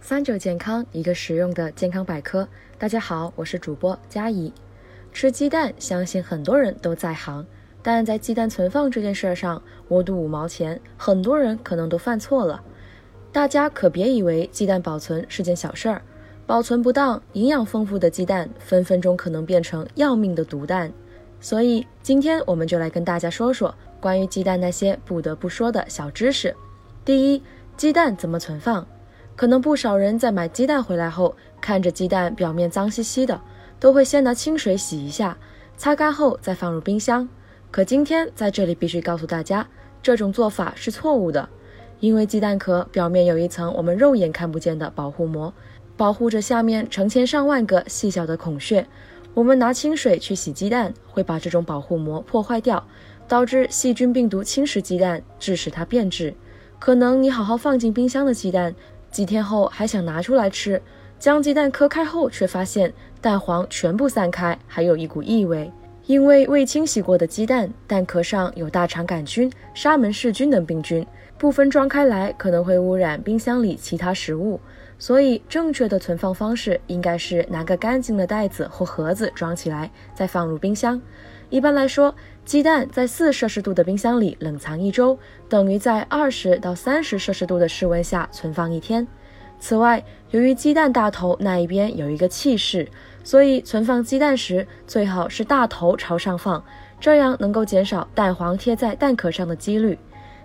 三九健康，一个实用的健康百科。大家好，我是主播佳怡。吃鸡蛋，相信很多人都在行，但在鸡蛋存放这件事上，我赌五毛钱，很多人可能都犯错了。大家可别以为鸡蛋保存是件小事儿，保存不当，营养丰富的鸡蛋分分钟可能变成要命的毒蛋。所以今天我们就来跟大家说说关于鸡蛋那些不得不说的小知识。第一，鸡蛋怎么存放？可能不少人在买鸡蛋回来后，看着鸡蛋表面脏兮兮的，都会先拿清水洗一下，擦干后再放入冰箱。可今天在这里必须告诉大家，这种做法是错误的，因为鸡蛋壳表面有一层我们肉眼看不见的保护膜，保护着下面成千上万个细小的孔穴。我们拿清水去洗鸡蛋，会把这种保护膜破坏掉，导致细菌病毒侵蚀鸡蛋，致使它变质。可能你好好放进冰箱的鸡蛋。几天后还想拿出来吃，将鸡蛋磕开后，却发现蛋黄全部散开，还有一股异味。因为未清洗过的鸡蛋，蛋壳上有大肠杆菌、沙门氏菌等病菌，部分装开来可能会污染冰箱里其他食物。所以，正确的存放方式应该是拿个干净的袋子或盒子装起来，再放入冰箱。一般来说，鸡蛋在四摄氏度的冰箱里冷藏一周，等于在二十到三十摄氏度的室温下存放一天。此外，由于鸡蛋大头那一边有一个气室，所以存放鸡蛋时最好是大头朝上放，这样能够减少蛋黄贴在蛋壳上的几率。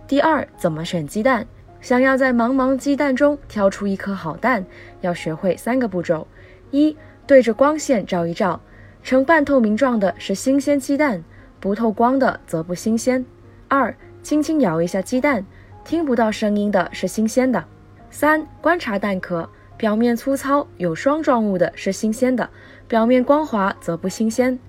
第二，怎么选鸡蛋？想要在茫茫鸡蛋中挑出一颗好蛋，要学会三个步骤：一，对着光线照一照，呈半透明状的是新鲜鸡蛋。不透光的则不新鲜。二，轻轻摇一下鸡蛋，听不到声音的是新鲜的。三，观察蛋壳，表面粗糙有霜状物的是新鲜的，表面光滑则不新鲜。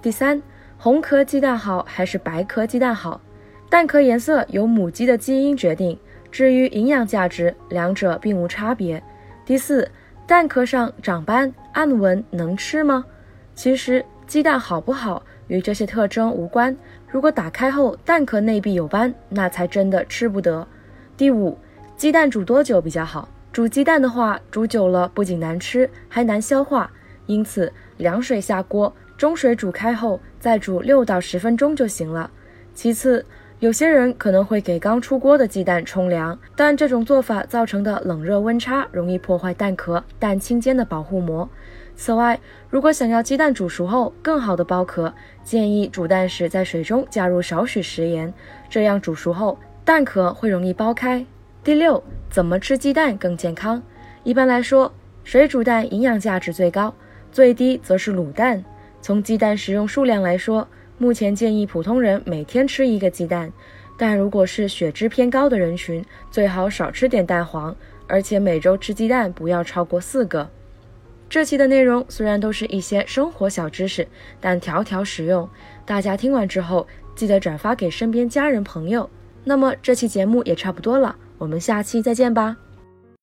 第三，红壳鸡蛋好还是白壳鸡蛋好？蛋壳颜色由母鸡的基因决定，至于营养价值，两者并无差别。第四，蛋壳上长斑、暗纹能吃吗？其实鸡蛋好不好？与这些特征无关。如果打开后蛋壳内壁有斑，那才真的吃不得。第五，鸡蛋煮多久比较好？煮鸡蛋的话，煮久了不仅难吃，还难消化。因此，凉水下锅，中水煮开后再煮六到十分钟就行了。其次，有些人可能会给刚出锅的鸡蛋冲凉，但这种做法造成的冷热温差容易破坏蛋壳、蛋清间的保护膜。此外，如果想要鸡蛋煮熟后更好的剥壳，建议煮蛋时在水中加入少许食盐，这样煮熟后蛋壳会容易剥开。第六，怎么吃鸡蛋更健康？一般来说，水煮蛋营养价值最高，最低则是卤蛋。从鸡蛋食用数量来说，目前建议普通人每天吃一个鸡蛋，但如果是血脂偏高的人群，最好少吃点蛋黄，而且每周吃鸡蛋不要超过四个。这期的内容虽然都是一些生活小知识，但条条实用。大家听完之后，记得转发给身边家人朋友。那么这期节目也差不多了，我们下期再见吧。